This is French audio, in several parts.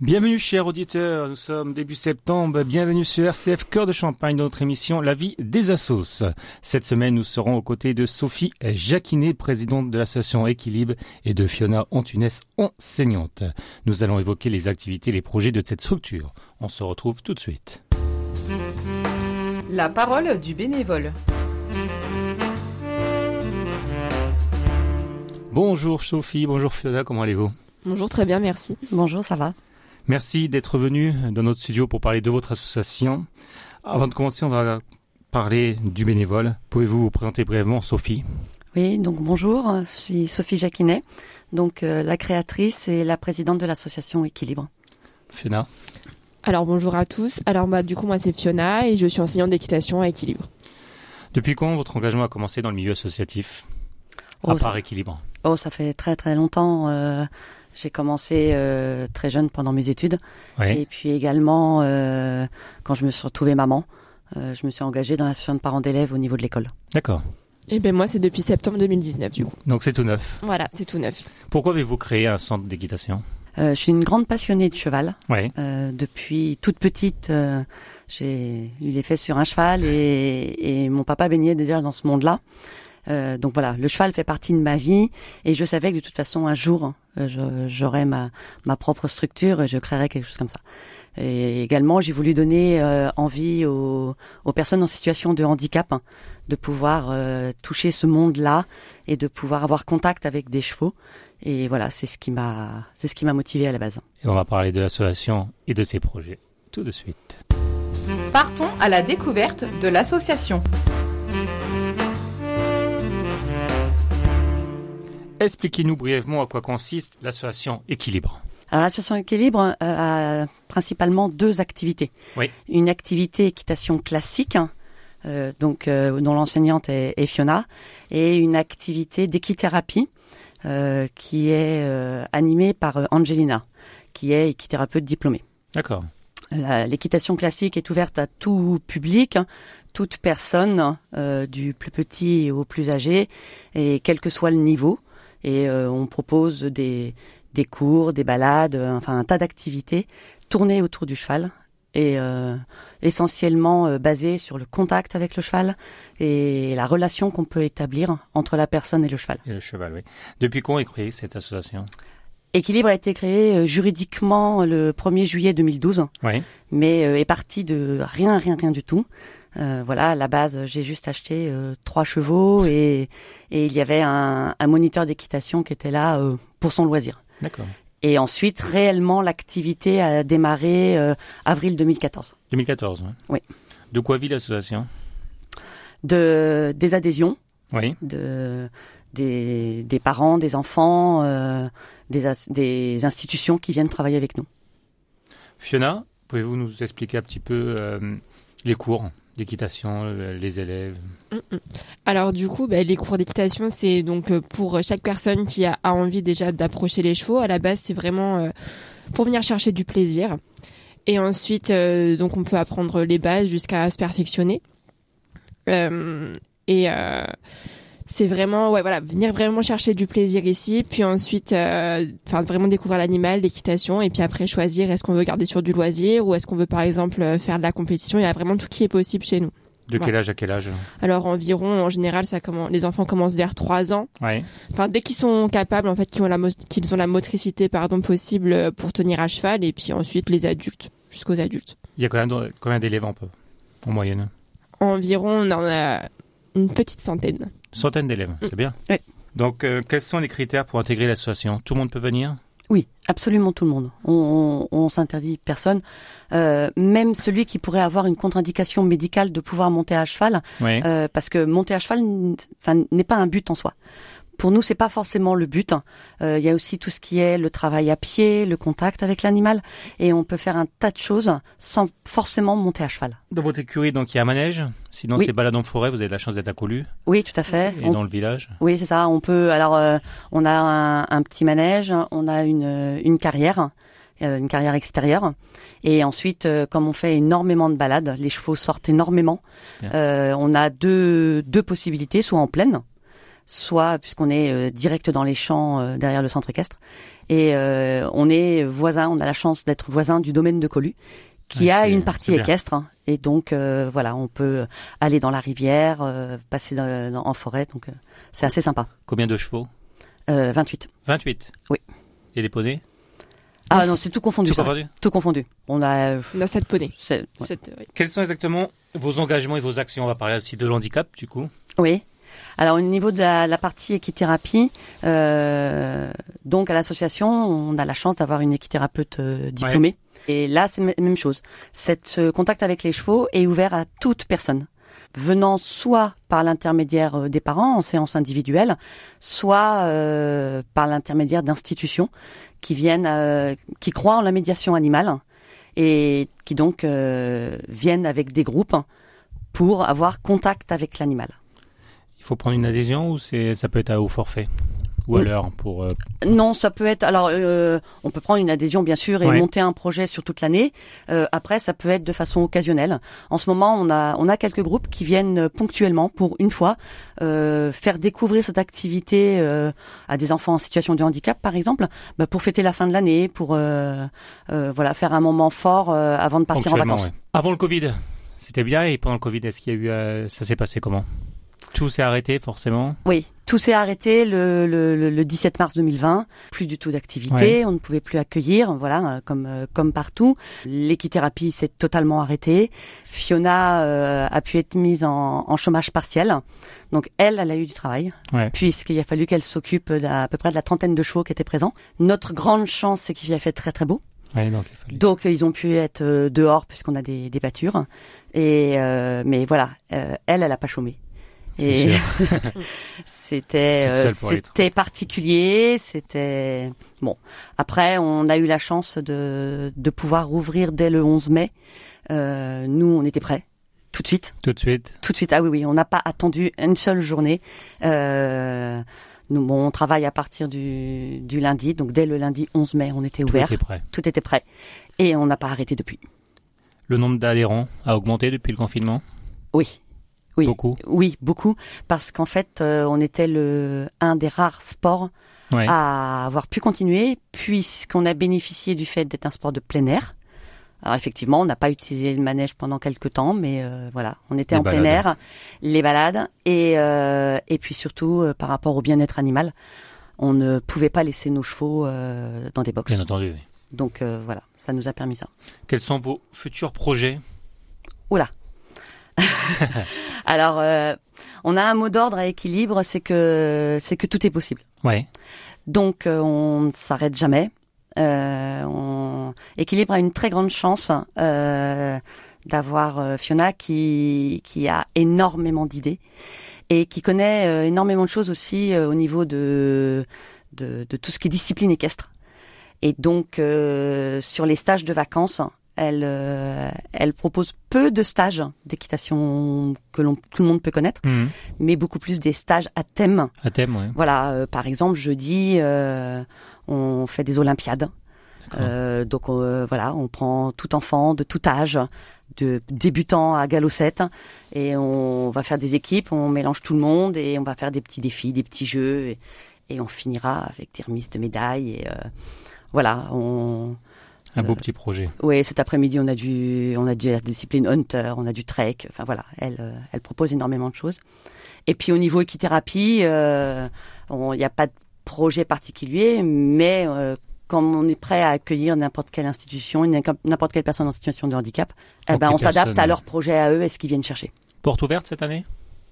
Bienvenue chers auditeurs, nous sommes début septembre, bienvenue sur RCF Cœur de Champagne dans notre émission La vie des assos. Cette semaine nous serons aux côtés de Sophie Jacquinet, présidente de l'association Équilibre et de Fiona Antunes, enseignante. Nous allons évoquer les activités et les projets de cette structure. On se retrouve tout de suite. La parole du bénévole. Bonjour Sophie, bonjour Fiona, comment allez-vous? Bonjour, très bien, merci. Bonjour, ça va? Merci d'être venu dans notre studio pour parler de votre association. Avant de commencer, on va parler du bénévole. Pouvez-vous vous présenter brièvement, Sophie? Oui, donc bonjour, je suis Sophie Jacquinet, donc euh, la créatrice et la présidente de l'association Équilibre. Fiona? Alors bonjour à tous. Alors bah, du coup moi c'est Fiona et je suis enseignante d'équitation à Équilibre. Depuis quand votre engagement a commencé dans le milieu associatif Oh, À ça- part Équilibre? Oh, ça fait très très longtemps. euh, j'ai commencé euh, très jeune pendant mes études Oui. et puis également euh, quand je me suis retrouvée maman, euh, je me suis engagée dans l'association de parents d'élèves au niveau de l'école. D'accord. Et ben moi c'est depuis septembre 2019 du coup. Donc c'est tout neuf. Voilà, c'est tout neuf. Pourquoi avez-vous créé un centre d'équitation? Euh, je suis une grande passionnée de cheval. Oui. Euh, depuis toute petite, euh, j'ai eu les fesses sur un cheval et, et mon papa baignait déjà dans ce monde-là. Euh, donc voilà, le cheval fait partie de ma vie et je savais que de toute façon un jour j'aurais ma, ma propre structure et je créerais quelque chose comme ça. Et également j'ai voulu donner euh, envie aux, aux personnes en situation de handicap hein, de pouvoir euh, toucher ce monde-là et de pouvoir avoir contact avec des chevaux. Et voilà, c'est ce qui m'a c'est ce qui m'a motivé à la base. Et on va parler de l'association et de ses projets tout de suite. Partons à la découverte de l'association. Expliquez-nous brièvement à quoi consiste l'association Équilibre. Alors l'association Équilibre euh, a principalement deux activités. Oui. Une activité équitation classique, hein, euh, donc euh, dont l'enseignante est, est Fiona, et une activité d'équithérapie euh, qui est animée par Angelina, qui est équithérapeute diplômée. D'accord. L'équitation classique est ouverte à tout public, hein, toute personne, du plus petit au plus âgé, et quel que soit le niveau. Et euh, on propose des, des cours, des balades, euh, enfin un tas d'activités tournées autour du cheval et euh, essentiellement euh, basées sur le contact avec le cheval et la relation qu'on peut établir entre la personne et le cheval. Et le cheval, oui. Depuis quand est créée cette association? Équilibre a été créé euh, juridiquement le 1er juillet 2012. Oui. mais est parti de rien, rien, rien du tout. Euh, voilà, à la base, j'ai juste acheté euh, trois chevaux et, et il y avait un, un moniteur d'équitation qui était là euh, pour son loisir. D'accord. Et ensuite, réellement, l'activité a démarré avril 2014. 2014, oui. Oui. De quoi vit l'association? De des adhésions, Oui. de des, des parents, des enfants, des, des institutions qui viennent travailler avec nous. Fiona, pouvez-vous nous expliquer un petit peu les cours? D'équitation, euh, les élèves Alors du coup ben, les cours d'équitation c'est donc euh, pour chaque personne qui a, envie déjà d'approcher les chevaux. À la base c'est vraiment euh, pour venir chercher du plaisir. Et ensuite euh, donc on peut apprendre les bases jusqu'à se perfectionner. Et c'est vraiment ouais voilà venir vraiment chercher du plaisir ici puis ensuite euh, enfin vraiment découvrir l'animal l'équitation et puis après choisir est-ce qu'on veut garder sur du loisir ou est-ce qu'on veut par exemple euh, faire de la compétition. Il y a vraiment tout qui est possible chez nous. De quel âge à quel âge? Alors environ en général ça commence les enfants commencent vers 3 ans. Oui. enfin dès qu'ils sont capables en fait qu'ils ont la qu'ils ont la motricité pardon possible euh, pour tenir à cheval et puis ensuite les adultes jusqu'aux adultes. Il y a combien de- combien d'élèves en peu? En moyenne? Environ on en a une petite centaine Centaine d'élèves, c'est bien. Oui. Donc, euh, quels sont les critères pour intégrer l'association? Tout le monde peut venir? Oui, absolument tout le monde. On, on, on s'interdit personne, Euh, même celui qui pourrait avoir une contre-indication médicale de pouvoir monter à cheval, Oui. euh, parce que monter à cheval n'est pas un but en soi. Pour nous, c'est pas forcément le but. hein. Euh, Il y a aussi tout ce qui est le travail à pied, le contact avec l'animal, et on peut faire un tas de choses sans forcément monter à cheval. Dans votre écurie, donc il y a un manège. Sinon, Oui. c'est balade en forêt. Vous avez de la chance d'être accoulu. Oui, tout à fait. Et On- dans le village. Oui, c'est ça. On peut. Alors, euh, on a un, un petit manège, on a une, une carrière euh, une carrière extérieure. Et ensuite, euh, comme on fait énormément de balades, les chevaux sortent énormément. Euh, on a deux deux possibilités, soit en plaine, soit puisqu'on est euh, direct dans les champs euh, derrière le centre équestre, et euh, on est voisin. On a la chance d'être voisin du domaine de Colu, qui a une partie équestre. hein. et donc euh, voilà, on peut aller dans la rivière, euh, passer dans- dans- en forêt. Donc euh, c'est assez sympa. Combien de chevaux? Euh, 28. 28 Oui. Et des poneys? Ah non, c'est tout confondu. Tout ça. confondu? Tout confondu. On a. On a cette poney. c'est- ouais. Quels sont exactement vos engagements et vos actions? On va parler aussi de l'handicap, du coup. Oui. Alors au niveau de la, la partie équithérapie, euh, donc à l'association, on a la chance d'avoir une équithérapeute euh, diplômée. Et là, c'est la même chose. Cette euh, contact avec les chevaux est ouvert à toute personne venant soit par l'intermédiaire euh, des parents en séance individuelle, soit euh, par l'intermédiaire d'institutions qui viennent, euh, qui croient en la médiation animale et qui donc euh, viennent avec des groupes pour avoir contact avec l'animal. Il faut prendre une adhésion ou c'est ça peut être à au forfait ou à l'heure pour euh, Non, ça peut être. Alors, euh, on peut prendre une adhésion bien sûr et Ouais. monter un projet sur toute l'année. Euh, après, ça peut être de façon occasionnelle. En ce moment, on a on a quelques groupes qui viennent ponctuellement pour une fois faire découvrir cette activité à des enfants en situation de handicap, par exemple, bah, pour fêter la fin de l'année, pour voilà faire un moment fort avant de partir en vacances. ouais. Avant le Covid, c'était bien et pendant le Covid, est-ce qu'il y a eu ça s'est passé comment? Tout s'est arrêté forcément. Oui, tout s'est arrêté le, le, le- le 17 mars 2020. Plus du tout d'activité, Ouais. on ne pouvait plus accueillir, voilà, euh, comme euh, comme partout. L'équithérapie s'est totalement arrêtée. Fiona euh, a pu être mise en, en chômage partiel, donc elle, elle a eu du travail, Ouais. puisqu'il a fallu qu'elle s'occupe d'à peu près de la trentaine de chevaux qui étaient présents. Notre grande chance, c'est qu'il a fait très très beau. Ouais, donc il. Donc ils ont pu être dehors puisqu'on a des, des pâtures. Et euh, mais voilà, euh, elle, elle a pas chômé. Et c'était euh, c'était particulier, c'était bon. Après, on a eu la chance de de pouvoir rouvrir dès le 11 mai. Euh, nous, on était prêts tout de suite, Tout de suite. tout de suite. Ah oui, oui, on n'a pas attendu une seule journée. Euh, nous, bon, on travaille à partir du, du lundi, donc dès le lundi 11 mai, on était Tout ouvert, était prêt. tout était prêt, et on n'a pas arrêté depuis. Le nombre d'adhérents a augmenté depuis le confinement? Oui. Oui. Beaucoup. Oui, beaucoup, parce qu'en fait, euh, on était le un des rares sports Ouais. à avoir pu continuer, puisqu'on a bénéficié du fait d'être un sport de plein air. Alors effectivement, on n'a pas utilisé le manège pendant quelques temps, mais euh, voilà, on était Les en plein air, les balades, et euh, et puis surtout par rapport au bien-être animal, on ne pouvait pas laisser nos chevaux dans des boxes. Bien entendu. oui. Donc voilà, ça nous a permis ça. Quels sont vos futurs projets? Alors, euh, on a un mot d'ordre à équilibre, c'est que c'est que tout est possible. Ouais. Donc, euh, on ne s'arrête jamais. Euh, on... Équilibre a une très grande chance euh, d'avoir euh, Fiona qui qui a énormément d'idées et qui connaît euh, énormément de choses aussi au niveau de, de de tout ce qui est discipline équestre. Et donc, euh, sur les stages de vacances, elle euh, elle propose peu de stages d'équitation que l'on tout le monde peut connaître, Mhm. mais beaucoup plus des stages à thème. À thème, ouais. Voilà, euh, par exemple, jeudi, euh, on fait des Olympiades. Euh, donc voilà, on prend tout enfant de tout âge, de débutant à galopette, et on va faire des équipes, on mélange tout le monde et on va faire des petits défis, des petits jeux, et, et on finira avec des remises de médailles. Et voilà, on. Un beau petit projet. Oui, cet après-midi, on a du, on a du la discipline hunter, on a du trek. Enfin voilà, elle, euh, elle propose énormément de choses. Et puis au niveau équithérapie, euh, il n'y a pas de projet particulier, mais euh, comme on est prêt à accueillir n'importe quelle institution, n'importe quelle personne en situation de handicap, eh ben on s'adapte à leur projet à eux et ce qu'ils viennent chercher. Porte ouverte cette année?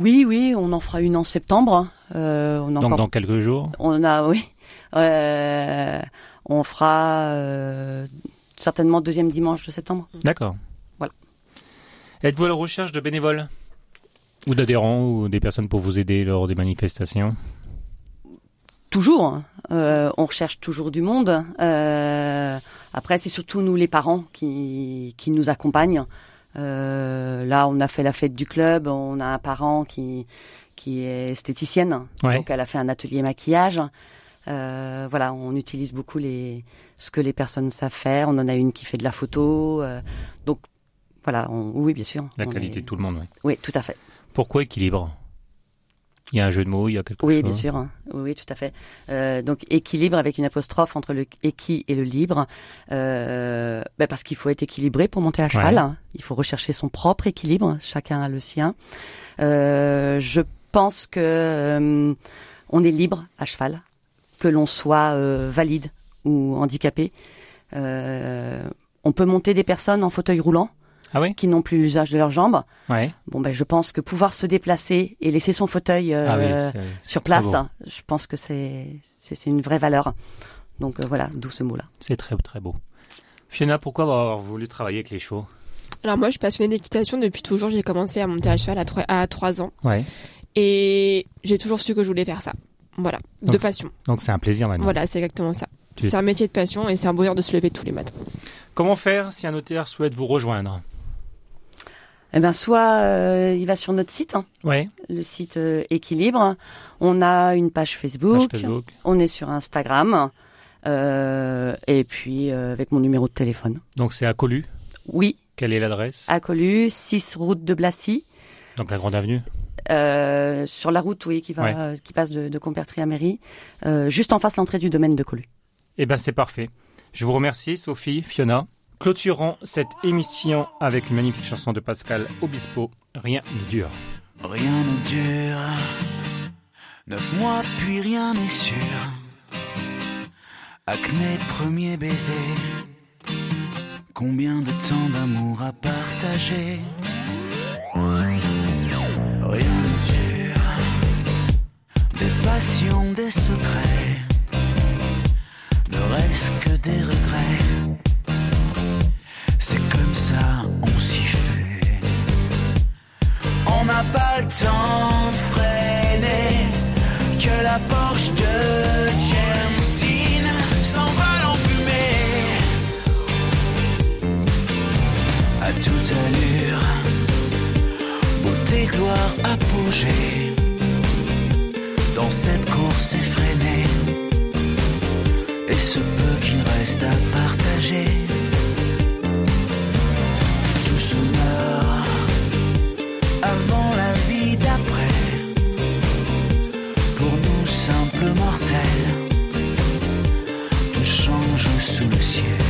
Oui, oui, on en fera une en septembre. Euh, on a Donc encore dans quelques jours. on a, oui. Euh, on fera euh, certainement deuxième dimanche de septembre. D'accord. Voilà. Êtes-vous à la recherche de bénévoles Ou d'adhérents ou des personnes pour vous aider lors des manifestations? Toujours. hein. Euh, on recherche toujours du monde. Euh, après, c'est surtout nous les parents qui, qui nous accompagnent. Euh, là, on a fait la fête du club. On a un parent qui qui est esthéticienne. Ouais. Donc, elle a fait un atelier maquillage. Euh, voilà, on utilise beaucoup les ce que les personnes savent faire. On en a une qui fait de la photo, euh, donc voilà, on, oui, bien sûr. La qualité est- de tout le monde, oui. Oui, tout à fait. Pourquoi équilibre? Il y a un jeu de mots, il y a quelque Oui, chose bien sûr. hein. Oui, oui, tout à fait. Euh, donc équilibre avec une apostrophe entre le équi et le libre, euh, ben, parce qu'il faut être équilibré pour monter à cheval. Ouais. hein. Il faut rechercher son propre équilibre. Chacun a le sien. Euh, je pense que euh, on est libre à cheval, que l'on soit euh, valide ou handicapé. Euh, on peut monter des personnes en fauteuil roulant Ah oui qui n'ont plus l'usage de leurs jambes. Ouais. Bon, ben je pense que pouvoir se déplacer et laisser son fauteuil euh, ah oui, c'est- sur place, hein, je pense que c'est c'est c'est une vraie valeur. Donc euh, voilà, d'où ce mot-là. c'est très très beau. Fiona, pourquoi avoir voulu travailler avec les chevaux? Alors moi, je suis passionnée d'équitation depuis toujours. J'ai commencé à monter à cheval à 3, à 3 ans. Ouais. Et j'ai toujours su que je voulais faire ça. Voilà, de passion. Donc c'est un plaisir maintenant. Voilà, c'est exactement ça. Tu- C'est un métier de passion et c'est un bonheur de se lever tous les matins. Comment faire si un notaire souhaite vous rejoindre? Eh ben soit euh, il va sur notre site, hein, Ouais. le site euh, Équilibre. On a une page Facebook, Page Facebook. on est sur Instagram, euh, et puis euh, avec mon numéro de téléphone. Donc c'est à Colu. Oui, Quelle est l'adresse? À Colu, 6 route de Blacy. Donc la Grande Avenue. Euh, sur la route, oui, qui va, Ouais. qui passe de, de Compertrie à Mairie, euh, juste en face l'entrée du domaine de Colu. Eh ben c'est parfait. Je vous remercie Sophie, Fiona. Clôturons cette émission avec une magnifique chanson de Pascal Obispo, Rien ne dure. Rien ne dure. Neuf mois, puis rien n'est sûr. Acné, premier baiser. Combien de temps d'amour à partager? Rien ne dure. Des passions, des secrets. Ne reste que des regrets. C'est comme ça, on s'y fait. On n'a pas le temps de freiner. Que la Porsche de James Dean s'envole en fumée. À toute allure Beauté, gloire, apogée. Dans cette course effrénée. Et ce peu qu'il reste à partager nous